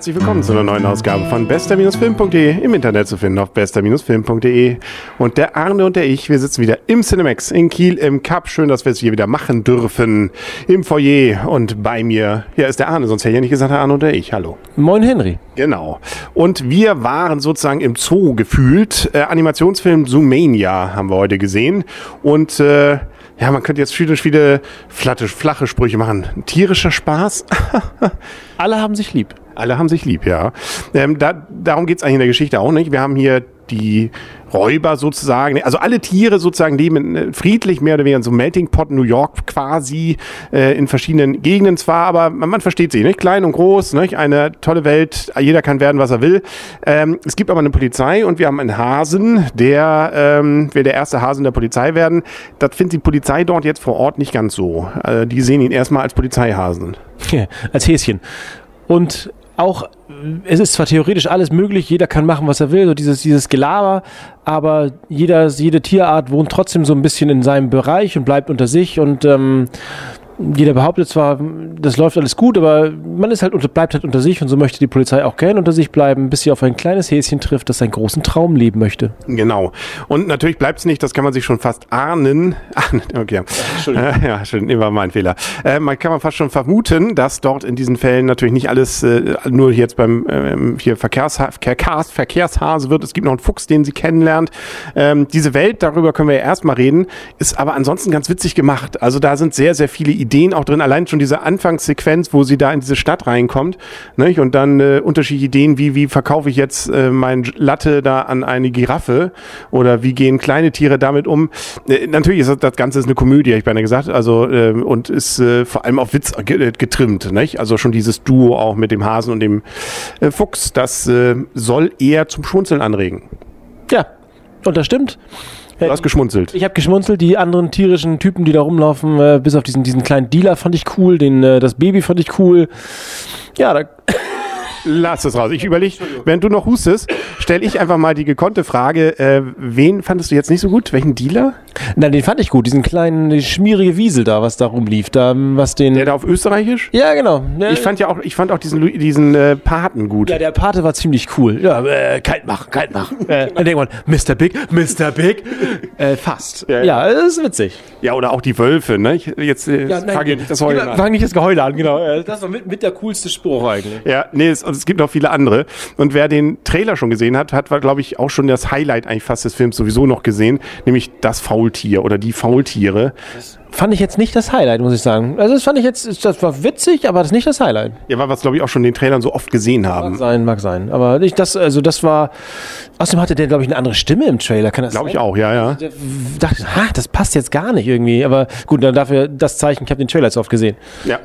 Herzlich willkommen zu einer neuen Ausgabe von bester-film.de im Internet zu finden auf bester-film.de. Und der Arne und der ich, wir sitzen wieder im Cinemax in Kiel im Cup. Schön, dass wir es hier wieder machen dürfen im Foyer. Und bei mir, ja, ist der Arne, sonst hätte ich ja nicht gesagt, der Arne und der ich. Hallo. Moin Henry. Genau. Und wir waren sozusagen im Zoo gefühlt. Äh, Animationsfilm Zoomania haben wir heute gesehen. Und äh, ja, man könnte jetzt viele, viele flatte, flache Sprüche machen. Tierischer Spaß. Alle haben sich lieb. Alle haben sich lieb, ja. Ähm, da, darum geht's eigentlich in der Geschichte auch nicht. Wir haben hier die Räuber sozusagen, also alle Tiere sozusagen leben äh, friedlich, mehr oder weniger in so Melting Pot New York quasi, äh, in verschiedenen Gegenden zwar, aber man, man versteht sich, nicht? Klein und groß, nicht? Eine tolle Welt, jeder kann werden, was er will. Ähm, es gibt aber eine Polizei und wir haben einen Hasen, der ähm, will der erste Hasen der Polizei werden. Das findet die Polizei dort jetzt vor Ort nicht ganz so. Äh, die sehen ihn erstmal als Polizeihasen. Ja, als Häschen. Und auch, es ist zwar theoretisch alles möglich, jeder kann machen, was er will, so dieses, dieses Gelaber, aber jeder, jede Tierart wohnt trotzdem so ein bisschen in seinem Bereich und bleibt unter sich und ähm, jeder behauptet zwar, das läuft alles gut, aber man ist halt unter, bleibt halt unter sich und so möchte die Polizei auch gern unter sich bleiben, bis sie auf ein kleines Häschen trifft, das seinen großen Traum leben möchte. Genau. Und natürlich bleibt es nicht, das kann man sich schon fast ahnen. ahnen okay. Entschuldigung. Äh, ja, Entschuldigung, war mein Fehler. Äh, man kann man fast schon vermuten, dass dort in diesen Fällen natürlich nicht alles äh, nur jetzt beim ähm, hier Verkehrsha Verkehrs Verkehrshase wird. Es gibt noch einen Fuchs, den sie kennenlernt. Ähm, diese Welt, darüber können wir ja erstmal reden, ist aber ansonsten ganz witzig gemacht. Also da sind sehr, sehr viele Ideen Ideen auch drin. Allein schon diese Anfangssequenz, wo sie da in diese Stadt reinkommt nicht? und dann äh, unterschiedliche Ideen, wie, wie verkaufe ich jetzt äh, mein Latte da an eine Giraffe oder wie gehen kleine Tiere damit um. Äh, natürlich ist das, das Ganze ist eine Komödie, ich beinahe gesagt, also äh, und ist äh, vor allem auf Witz getrimmt. Nicht? Also schon dieses Duo auch mit dem Hasen und dem äh, Fuchs, das äh, soll eher zum Schmunzeln anregen. Ja, und das stimmt. Du hast geschmunzelt. Ich habe geschmunzelt. Die anderen tierischen Typen, die da rumlaufen, äh, bis auf diesen, diesen kleinen Dealer fand ich cool. Den, äh, das Baby fand ich cool. Ja, da Lass es raus. Ich überlege, wenn du noch hustest, stelle ich einfach mal die gekonnte Frage, äh, wen fandest du jetzt nicht so gut? Welchen Dealer? Nein, den fand ich gut. Diesen kleinen, die schmierige Wiesel da, was da rumlief. Da, was den Der da auf Österreichisch? ja, genau. Ja, Ich fand ja auch, ich fand auch diesen, Lu- diesen äh, Paten gut. ja, der Pate war ziemlich cool. Ja, äh, kalt machen, kalt machen. äh, dann denkt man, Mr. Big, Mr. Big. Äh, fast. Ja, Ja, das ist witzig. Ja, oder auch die Wölfe, ne? Ich, jetzt äh, fange ich nicht das Heulen an. Fang nicht das Geheule an, genau. Äh, Das war mit, mit der coolste Spruch eigentlich. Ja, nee, es, und es gibt noch viele andere. Und wer den Trailer schon gesehen hat, hat, glaube ich, auch schon das Highlight eigentlich fast des Films sowieso noch gesehen, nämlich das Faultier oder die Faultiere. Fand ich jetzt nicht das Highlight, muss ich sagen. Also das fand ich jetzt, das war witzig, aber das ist nicht das Highlight. Ja, weil wir es, glaube ich, auch schon in den Trailern so oft gesehen Mag haben. sein, mag sein. Aber ich, das, also das war. Außerdem hatte der, glaube ich, eine andere Stimme im Trailer. Kann das Glaube ich auch, ja, ja. Ich dachte, ha, das passt jetzt gar nicht irgendwie. Aber gut, dann dafür das Zeichen, ich habe den Trailer jetzt oft gesehen. Ja,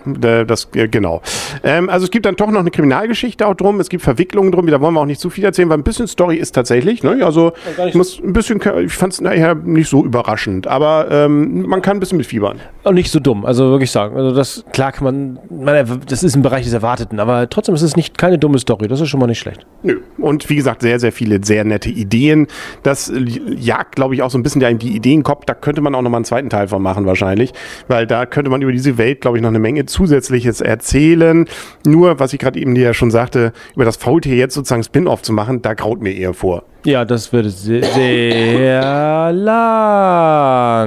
das, genau. Ähm, also es gibt dann doch noch eine Kriminalgeschichte auch drum, es gibt Verwicklungen drum, da wollen wir auch nicht zu viel erzählen, weil ein bisschen Story ist tatsächlich, ne? Also nicht ich muss ein bisschen, ich fand es nachher nicht so überraschend, aber ähm, man kann ein bisschen mitfiebern. Und nicht so dumm, also wirklich sagen. Also das, klar kann man, man, das ist im Bereich des Erwarteten, aber trotzdem ist es nicht keine dumme Story. Das ist schon mal nicht schlecht. Nö. Und wie gesagt, sehr, sehr viele sehr nette Ideen. Das jagt, glaube ich, auch so ein bisschen in die Ideenkopf. Da könnte man auch noch mal einen zweiten Teil von machen wahrscheinlich, weil da könnte man über diese Welt, glaube ich, noch eine Menge Zusätzliches erzählen. Nur, was ich gerade eben dir ja schon sagte, über das Faultier jetzt sozusagen Spin-off zu machen, da graut mir eher vor. Ja, das würde sehr, sehr langsam.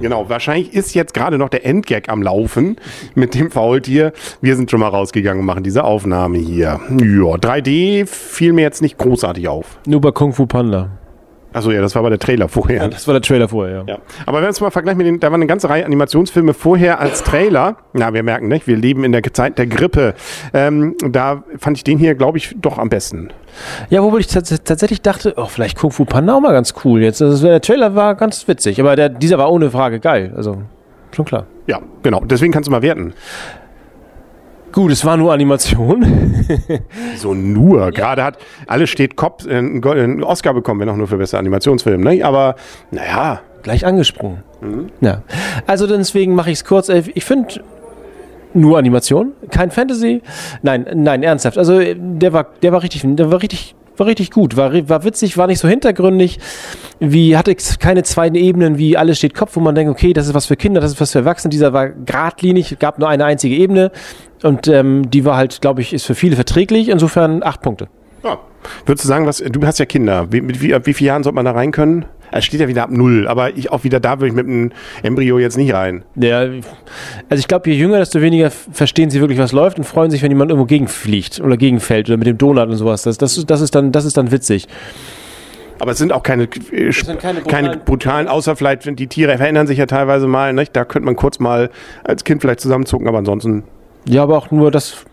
Genau, wahrscheinlich ist jetzt gerade noch der Endgag am Laufen mit dem Faultier. Wir sind schon mal rausgegangen und machen diese Aufnahme hier. Ja, 3D fiel mir jetzt nicht großartig auf. Nur bei Kung Fu Panda. Achso, ja, das war aber der Trailer vorher. Das war der Trailer vorher, ja. Ja. Aber wenn wir uns mal vergleichen mit den, da war eine ganze Reihe Animationsfilme vorher als Trailer. Na, wir merken, nicht? wir leben in der Zeit der Grippe. Ähm, da fand ich den hier, glaube ich, doch am besten. Ja, wobei ich tats tatsächlich dachte, oh, vielleicht Kung Fu Panda auch mal ganz cool jetzt. Also, der Trailer war ganz witzig, aber der, dieser war ohne Frage geil. Also, schon klar. Ja, genau. Deswegen kannst du mal werten. Gut, es war nur Animation. So nur. Gerade hat alles steht Kopf äh, einen einen Oscar bekommen, wenn auch nur für beste Animationsfilm. Ne? Aber naja, Gleich angesprungen. Ja. Also deswegen mache ich es kurz. Äh, Ich finde nur Animation, kein Fantasy. Nein, nein, ernsthaft. Also äh, der war, der war richtig, der war richtig, war richtig gut, war, war witzig, war nicht so hintergründig, wie hatte keine zweiten Ebenen, wie alles steht Kopf, wo man denkt, okay, das ist was für Kinder, das ist was für Erwachsene. Dieser war geradlinig, gab nur eine einzige Ebene. Und ähm, die war halt, glaube ich, ist für viele verträglich. Insofern acht Punkte. Ja. Würdest du sagen, was, du hast ja Kinder. Wie, mit wie, ab wie vielen Jahren sollte man da rein können? Es steht ja wieder ab null, aber ich auch wieder da würde ich mit einem Embryo jetzt nicht rein. Ja, also ich glaube, je jünger, desto weniger verstehen sie wirklich, was läuft und freuen sich, wenn jemand irgendwo gegenfliegt oder gegenfällt oder mit dem Donut und sowas. Das, das, das, ist, dann, das ist dann witzig. Aber es sind auch keine, äh, sind keine keine, brutalen, brutalen- außer vielleicht, wenn die Tiere verändern sich ja teilweise mal, nicht? da könnte man kurz mal als Kind vielleicht zusammenzucken, aber ansonsten Ja, aber auch nur das.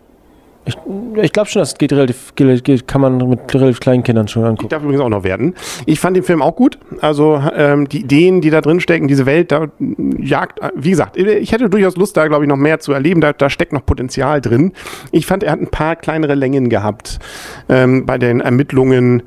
Ich, ich glaube schon, das geht relativ, geht, kann man mit relativ kleinen Kindern schon Ich angucken. darf übrigens auch noch werden. Ich fand den Film auch gut. Also ähm, die Ideen, die da drin stecken, diese Welt, da mm, jagt, wie gesagt, ich hätte durchaus Lust, da glaube ich noch mehr zu erleben. Da, da steckt noch Potenzial drin. Ich fand, er hat ein paar kleinere Längen gehabt ähm, bei den Ermittlungen.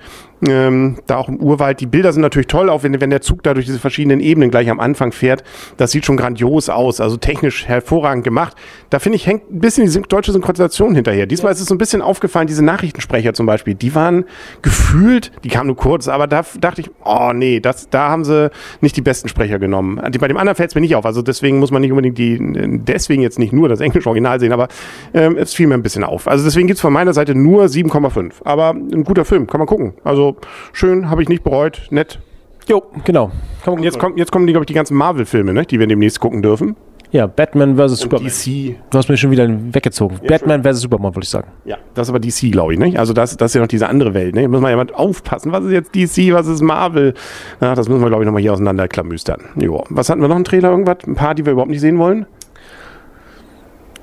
Ähm, da auch im Urwald. Die Bilder sind natürlich toll, auch wenn, wenn der Zug da durch diese verschiedenen Ebenen gleich am Anfang fährt. Das sieht schon grandios aus, also technisch hervorragend gemacht. Da finde ich, hängt ein bisschen die deutsche Synchronisation hinterher. Diesmal ist es so ein bisschen aufgefallen, diese Nachrichtensprecher zum Beispiel, die waren gefühlt, die kamen nur kurz, aber da dachte ich, oh nee, das, da haben sie nicht die besten Sprecher genommen. Bei dem anderen fällt es mir nicht auf, also deswegen muss man nicht unbedingt die, deswegen jetzt nicht nur das englische Original sehen, aber ähm, es fiel mir ein bisschen auf. Also deswegen gibt's von meiner Seite nur 7,5. Aber ein guter Film, kann man gucken. Also schön, habe ich nicht bereut, nett. Jo, genau. Und jetzt, kommt, jetzt kommen die, glaube ich, die ganzen Marvel-Filme, ne, die wir demnächst gucken dürfen. Ja, Batman vs. Superman. DC. Du hast mir schon wieder weggezogen. Batman vs. Superman, wollte ich sagen. Ja, das ist aber DC, glaube ich, ne? Also das, das ist ja noch diese andere Welt, ne? Da muss man ja mal aufpassen. Was ist jetzt DC, was ist Marvel? Na, das müssen wir, glaube ich, nochmal hier auseinanderklamüstern. Jo. Was hatten wir noch? Ein Trailer, irgendwas? Ein paar, die wir überhaupt nicht sehen wollen?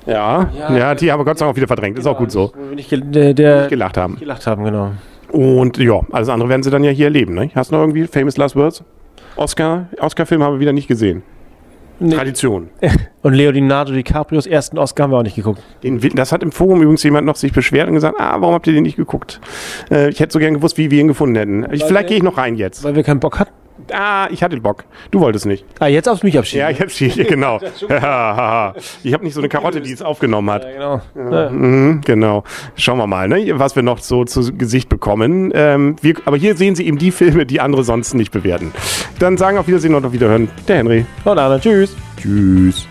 Ja, ja, Ja, die haben wir Gott sei Dank auch wieder verdrängt. Ist auch gut so. Nicht der, der Gelacht haben. gelacht haben, genau. Und ja, alles andere werden sie dann ja hier erleben, ne? Hast du noch irgendwie Famous Last Words? Oscar? Oscar-Film haben wir wieder nicht gesehen. Nee. Tradition. Und Leonardo DiCaprios ersten Oscar haben wir auch nicht geguckt. Den, das hat im Forum übrigens jemand noch sich beschwert und gesagt, ah, warum habt ihr den nicht geguckt? Äh, ich hätte so gern gewusst, wie wir ihn gefunden hätten. Ich, vielleicht gehe ich noch rein jetzt. Weil wir keinen Bock hatten. Ah, ich hatte Bock. Du wolltest nicht. Ah, jetzt auf mich abschieben. Ja, ich hab's hier, genau. ich habe nicht so eine Karotte, die es aufgenommen hat. Ja, genau. Ja. Mhm, genau. Schauen wir mal, ne, was wir noch so zu Gesicht bekommen. Ähm, wir, aber hier sehen Sie eben die Filme, die andere sonst nicht bewerten. Dann sagen auf Wiedersehen und auf Wiederhören der Henry. Und Anna, tschüss. Tschüss.